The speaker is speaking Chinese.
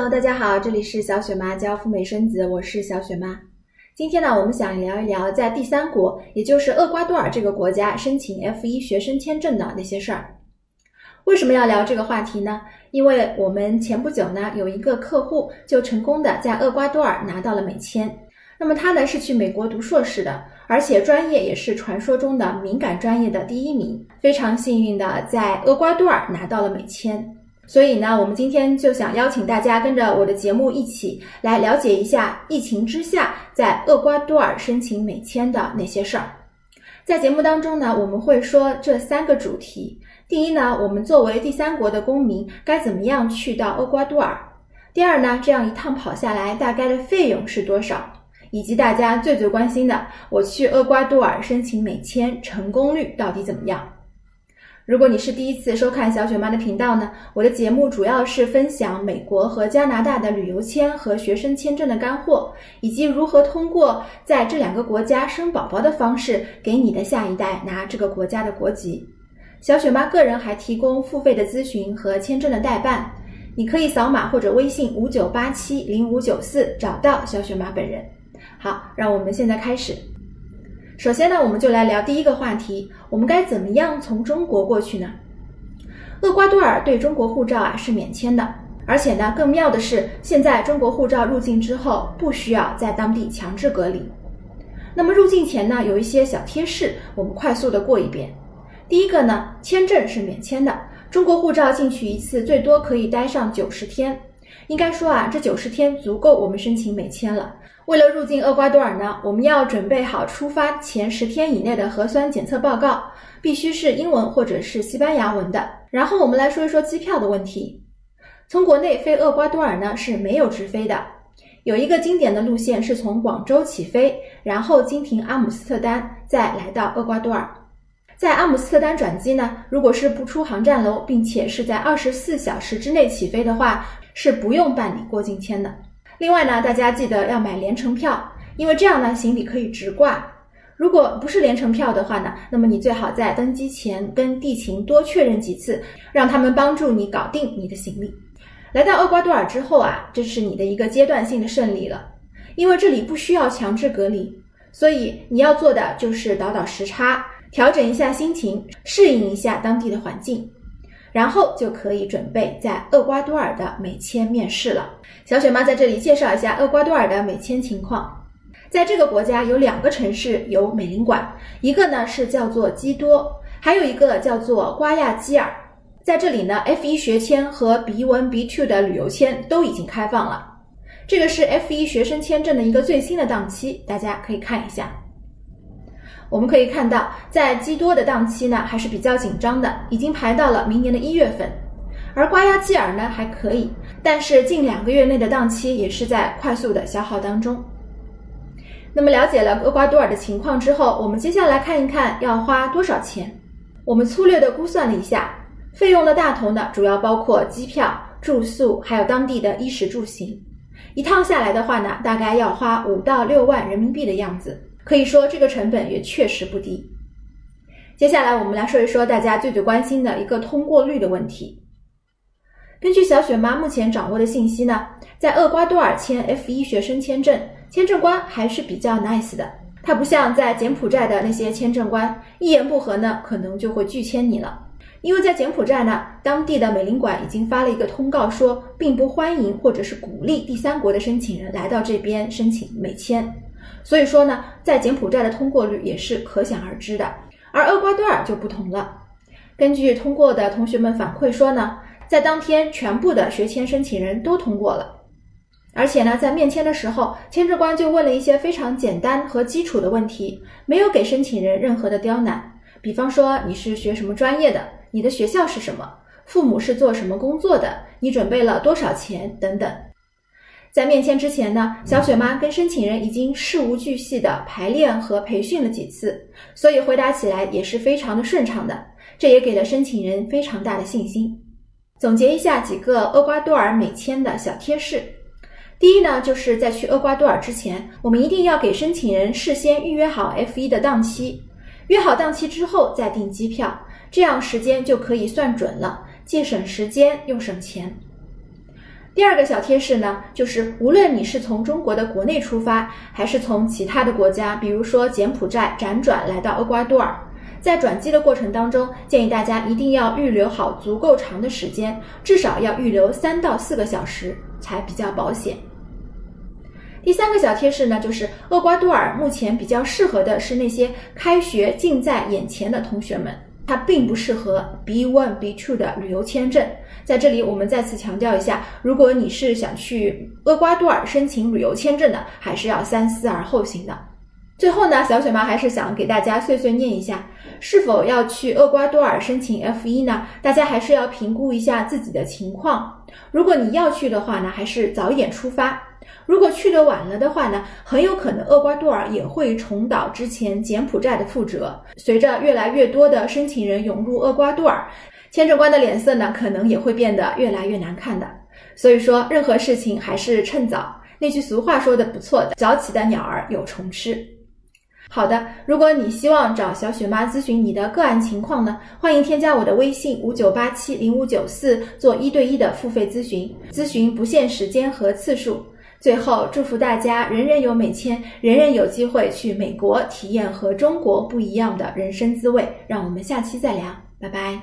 Hello，大家好，这里是小雪妈教赴美生子，我是小雪妈。今天呢，我们想聊一聊在第三国，也就是厄瓜多尔这个国家申请 F 一学生签证的那些事儿。为什么要聊这个话题呢？因为我们前不久呢，有一个客户就成功的在厄瓜多尔拿到了美签。那么他呢是去美国读硕士的，而且专业也是传说中的敏感专业的第一名，非常幸运的在厄瓜多尔拿到了美签。所以呢，我们今天就想邀请大家跟着我的节目一起来了解一下疫情之下在厄瓜多尔申请美签的那些事儿。在节目当中呢，我们会说这三个主题。第一呢，我们作为第三国的公民该怎么样去到厄瓜多尔？第二呢，这样一趟跑下来大概的费用是多少？以及大家最最关心的，我去厄瓜多尔申请美签成功率到底怎么样？如果你是第一次收看小雪妈的频道呢，我的节目主要是分享美国和加拿大的旅游签和学生签证的干货，以及如何通过在这两个国家生宝宝的方式，给你的下一代拿这个国家的国籍。小雪妈个人还提供付费的咨询和签证的代办，你可以扫码或者微信五九八七零五九四找到小雪妈本人。好，让我们现在开始。首先呢，我们就来聊第一个话题，我们该怎么样从中国过去呢？厄瓜多尔对中国护照啊是免签的，而且呢，更妙的是，现在中国护照入境之后不需要在当地强制隔离。那么入境前呢，有一些小贴士，我们快速的过一遍。第一个呢，签证是免签的，中国护照进去一次最多可以待上九十天，应该说啊，这九十天足够我们申请美签了。为了入境厄瓜多尔呢，我们要准备好出发前十天以内的核酸检测报告，必须是英文或者是西班牙文的。然后我们来说一说机票的问题。从国内飞厄瓜多尔呢是没有直飞的，有一个经典的路线是从广州起飞，然后经停阿姆斯特丹，再来到厄瓜多尔。在阿姆斯特丹转机呢，如果是不出航站楼，并且是在二十四小时之内起飞的话，是不用办理过境签的。另外呢，大家记得要买联程票，因为这样呢，行李可以直挂。如果不是联程票的话呢，那么你最好在登机前跟地勤多确认几次，让他们帮助你搞定你的行李。来到厄瓜多尔之后啊，这是你的一个阶段性的胜利了，因为这里不需要强制隔离，所以你要做的就是倒倒时差，调整一下心情，适应一下当地的环境。然后就可以准备在厄瓜多尔的美签面试了。小雪妈在这里介绍一下厄瓜多尔的美签情况。在这个国家有两个城市有美领馆，一个呢是叫做基多，还有一个叫做瓜亚基尔。在这里呢，F1 学签和 B1、B2 的旅游签都已经开放了。这个是 F1 学生签证的一个最新的档期，大家可以看一下。我们可以看到，在基多的档期呢还是比较紧张的，已经排到了明年的一月份。而瓜亚基尔呢还可以，但是近两个月内的档期也是在快速的消耗当中。那么了解了厄瓜多尔的情况之后，我们接下来看一看要花多少钱。我们粗略的估算了一下，费用的大头呢主要包括机票、住宿，还有当地的衣食住行。一趟下来的话呢，大概要花五到六万人民币的样子。可以说这个成本也确实不低。接下来我们来说一说大家最最关心的一个通过率的问题。根据小雪妈目前掌握的信息呢，在厄瓜多尔签 F1 学生签证，签证官还是比较 nice 的。他不像在柬埔寨的那些签证官，一言不合呢，可能就会拒签你了。因为在柬埔寨呢，当地的美领馆已经发了一个通告，说并不欢迎或者是鼓励第三国的申请人来到这边申请美签。所以说呢，在柬埔寨的通过率也是可想而知的，而厄瓜多尔就不同了。根据通过的同学们反馈说呢，在当天全部的学签申请人都通过了，而且呢，在面签的时候，签证官就问了一些非常简单和基础的问题，没有给申请人任何的刁难。比方说你是学什么专业的，你的学校是什么，父母是做什么工作的，你准备了多少钱？等等。在面签之前呢，小雪妈跟申请人已经事无巨细的排练和培训了几次，所以回答起来也是非常的顺畅的。这也给了申请人非常大的信心。总结一下几个厄瓜多尔美签的小贴士：第一呢，就是在去厄瓜多尔之前，我们一定要给申请人事先预约好 F1 的档期，约好档期之后再订机票，这样时间就可以算准了，既省时间又省钱。第二个小贴士呢，就是无论你是从中国的国内出发，还是从其他的国家，比如说柬埔寨辗转来到厄瓜多尔，在转机的过程当中，建议大家一定要预留好足够长的时间，至少要预留三到四个小时才比较保险。第三个小贴士呢，就是厄瓜多尔目前比较适合的是那些开学近在眼前的同学们，它并不适合 B one B two 的旅游签证。在这里，我们再次强调一下，如果你是想去厄瓜多尔申请旅游签证的，还是要三思而后行的。最后呢，小雪妈还是想给大家碎碎念一下，是否要去厄瓜多尔申请 F 一呢？大家还是要评估一下自己的情况。如果你要去的话呢，还是早一点出发。如果去的晚了的话呢，很有可能厄瓜多尔也会重蹈之前柬埔寨的覆辙。随着越来越多的申请人涌入厄瓜多尔，签证官的脸色呢，可能也会变得越来越难看的。所以说，任何事情还是趁早。那句俗话说的不错的，早起的鸟儿有虫吃。好的，如果你希望找小雪妈咨询你的个案情况呢，欢迎添加我的微信五九八七零五九四做一对一的付费咨询，咨询不限时间和次数。最后，祝福大家人人有美签，人人有机会去美国体验和中国不一样的人生滋味。让我们下期再聊，拜拜。